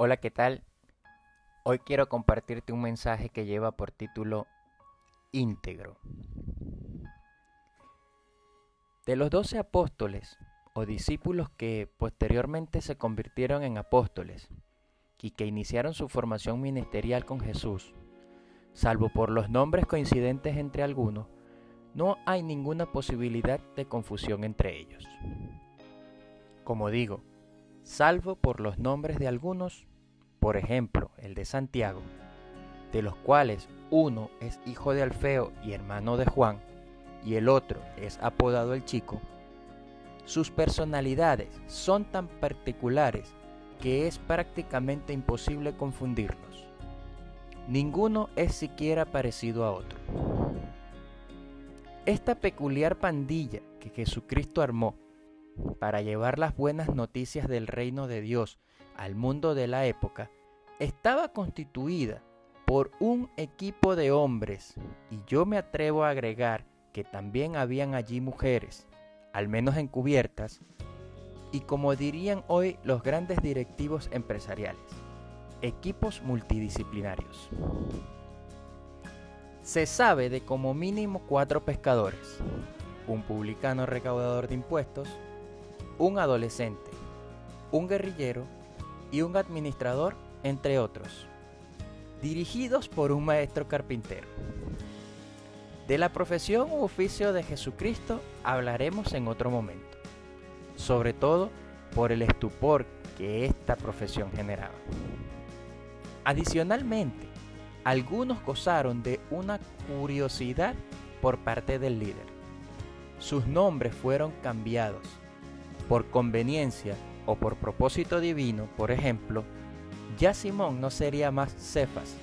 Hola, ¿qué tal? Hoy quiero compartirte un mensaje que lleva por título íntegro. De los doce apóstoles o discípulos que posteriormente se convirtieron en apóstoles y que iniciaron su formación ministerial con Jesús, salvo por los nombres coincidentes entre algunos, no hay ninguna posibilidad de confusión entre ellos. Como digo, salvo por los nombres de algunos, por ejemplo el de Santiago, de los cuales uno es hijo de Alfeo y hermano de Juan, y el otro es apodado el chico, sus personalidades son tan particulares que es prácticamente imposible confundirlos. Ninguno es siquiera parecido a otro. Esta peculiar pandilla que Jesucristo armó para llevar las buenas noticias del reino de Dios al mundo de la época estaba constituida por un equipo de hombres y yo me atrevo a agregar que también habían allí mujeres, al menos encubiertas, y como dirían hoy los grandes directivos empresariales, equipos multidisciplinarios. Se sabe de como mínimo cuatro pescadores, un publicano recaudador de impuestos, un adolescente, un guerrillero y un administrador, entre otros, dirigidos por un maestro carpintero. De la profesión u oficio de Jesucristo hablaremos en otro momento, sobre todo por el estupor que esta profesión generaba. Adicionalmente, algunos gozaron de una curiosidad por parte del líder. Sus nombres fueron cambiados por conveniencia o por propósito divino, por ejemplo, ya Simón no sería más Cefas,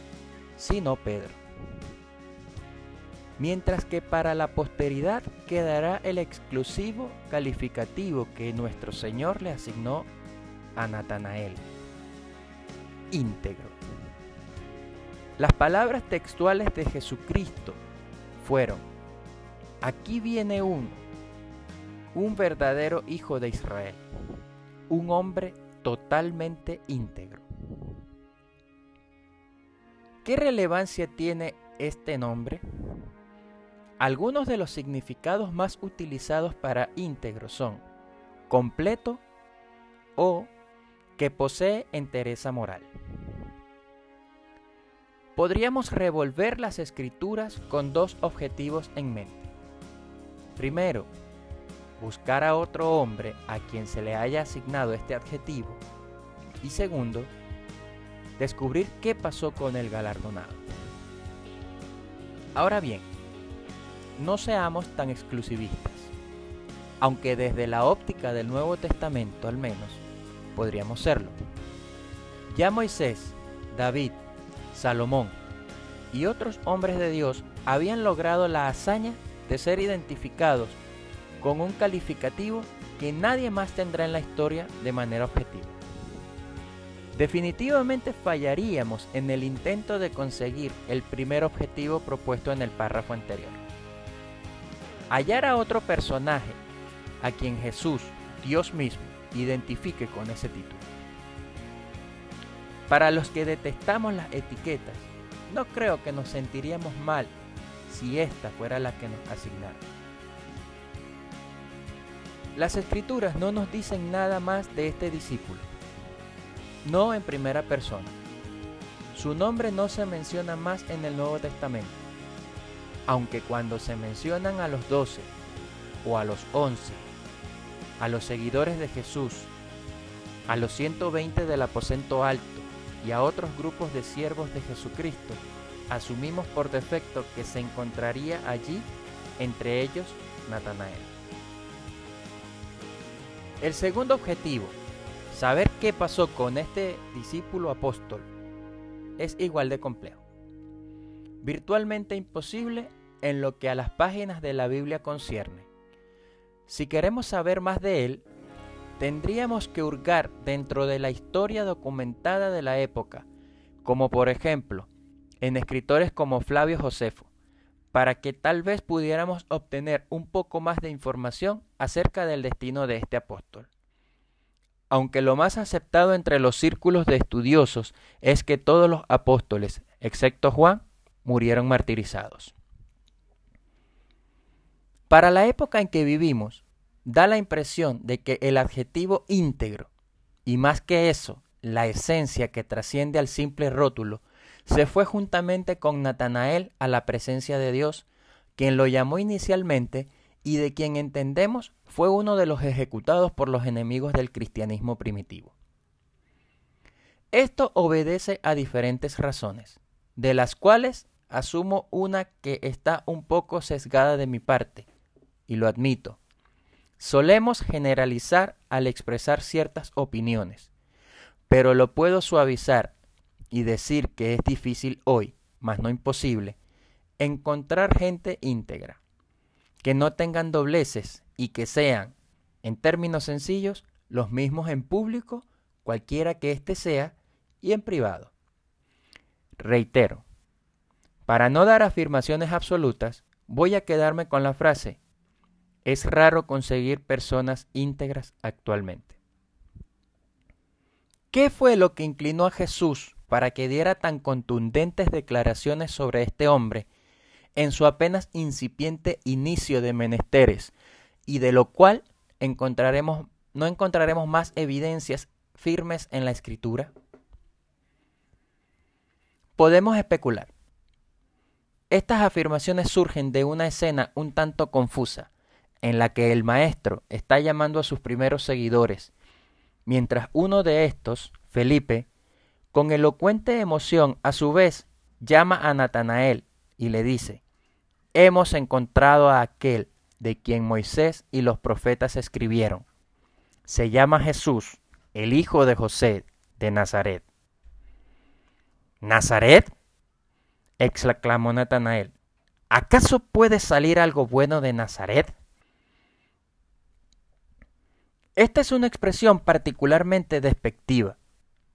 sino Pedro. Mientras que para la posteridad quedará el exclusivo calificativo que nuestro Señor le asignó a Natanael, íntegro. Las palabras textuales de Jesucristo fueron, aquí viene uno un verdadero hijo de Israel, un hombre totalmente íntegro. ¿Qué relevancia tiene este nombre? Algunos de los significados más utilizados para íntegro son completo o que posee entereza moral. Podríamos revolver las escrituras con dos objetivos en mente. Primero, buscar a otro hombre a quien se le haya asignado este adjetivo. Y segundo, descubrir qué pasó con el galardonado. Ahora bien, no seamos tan exclusivistas, aunque desde la óptica del Nuevo Testamento al menos podríamos serlo. Ya Moisés, David, Salomón y otros hombres de Dios habían logrado la hazaña de ser identificados con un calificativo que nadie más tendrá en la historia de manera objetiva. Definitivamente fallaríamos en el intento de conseguir el primer objetivo propuesto en el párrafo anterior. Hallar a otro personaje a quien Jesús, Dios mismo, identifique con ese título. Para los que detestamos las etiquetas, no creo que nos sentiríamos mal si esta fuera la que nos asignaron. Las escrituras no nos dicen nada más de este discípulo, no en primera persona. Su nombre no se menciona más en el Nuevo Testamento, aunque cuando se mencionan a los doce o a los once, a los seguidores de Jesús, a los 120 del aposento alto y a otros grupos de siervos de Jesucristo, asumimos por defecto que se encontraría allí, entre ellos, Natanael. El segundo objetivo, saber qué pasó con este discípulo apóstol, es igual de complejo. Virtualmente imposible en lo que a las páginas de la Biblia concierne. Si queremos saber más de él, tendríamos que hurgar dentro de la historia documentada de la época, como por ejemplo en escritores como Flavio Josefo, para que tal vez pudiéramos obtener un poco más de información acerca del destino de este apóstol. aunque lo más aceptado entre los círculos de estudiosos es que todos los apóstoles, excepto Juan, murieron martirizados. Para la época en que vivimos, da la impresión de que el adjetivo íntegro, y más que eso, la esencia que trasciende al simple rótulo, se fue juntamente con Natanael a la presencia de Dios, quien lo llamó inicialmente y de quien entendemos fue uno de los ejecutados por los enemigos del cristianismo primitivo. Esto obedece a diferentes razones, de las cuales asumo una que está un poco sesgada de mi parte, y lo admito. Solemos generalizar al expresar ciertas opiniones, pero lo puedo suavizar y decir que es difícil hoy, mas no imposible, encontrar gente íntegra, que no tengan dobleces y que sean, en términos sencillos, los mismos en público, cualquiera que éste sea, y en privado. Reitero, para no dar afirmaciones absolutas, voy a quedarme con la frase, es raro conseguir personas íntegras actualmente. ¿Qué fue lo que inclinó a Jesús para que diera tan contundentes declaraciones sobre este hombre en su apenas incipiente inicio de menesteres, y de lo cual encontraremos, no encontraremos más evidencias firmes en la escritura? Podemos especular. Estas afirmaciones surgen de una escena un tanto confusa, en la que el maestro está llamando a sus primeros seguidores, mientras uno de estos, Felipe, con elocuente emoción a su vez llama a Natanael y le dice, hemos encontrado a aquel de quien Moisés y los profetas escribieron. Se llama Jesús, el hijo de José de Nazaret. ¿Nazaret? exclamó Natanael. ¿Acaso puede salir algo bueno de Nazaret? Esta es una expresión particularmente despectiva,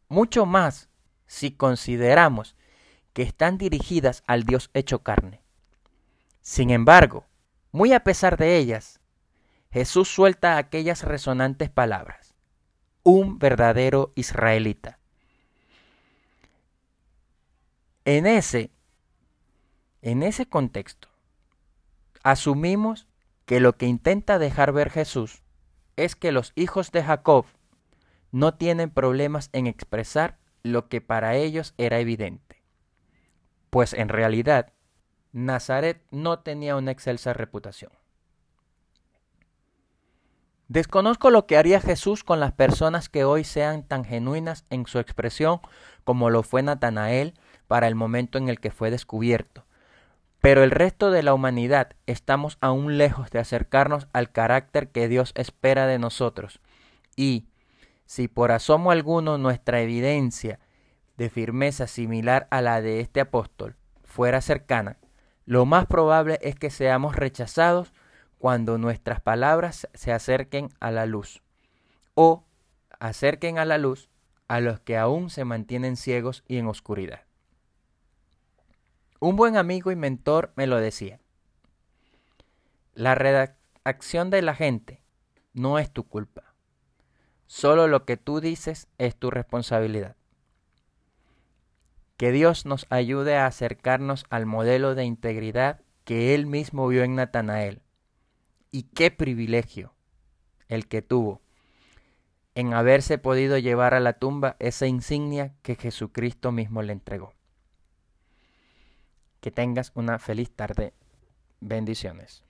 mucho más si consideramos que están dirigidas al Dios hecho carne. Sin embargo, muy a pesar de ellas, Jesús suelta aquellas resonantes palabras, un verdadero israelita. En ese, en ese contexto, asumimos que lo que intenta dejar ver Jesús es que los hijos de Jacob no tienen problemas en expresar lo que para ellos era evidente, pues en realidad Nazaret no tenía una excelsa reputación. Desconozco lo que haría Jesús con las personas que hoy sean tan genuinas en su expresión como lo fue Natanael para el momento en el que fue descubierto, pero el resto de la humanidad estamos aún lejos de acercarnos al carácter que Dios espera de nosotros. Y, si por asomo alguno nuestra evidencia de firmeza similar a la de este apóstol fuera cercana, lo más probable es que seamos rechazados cuando nuestras palabras se acerquen a la luz o acerquen a la luz a los que aún se mantienen ciegos y en oscuridad. Un buen amigo y mentor me lo decía. La redacción de la gente no es tu culpa. Solo lo que tú dices es tu responsabilidad. Que Dios nos ayude a acercarnos al modelo de integridad que Él mismo vio en Natanael. Y qué privilegio el que tuvo en haberse podido llevar a la tumba esa insignia que Jesucristo mismo le entregó. Que tengas una feliz tarde. Bendiciones.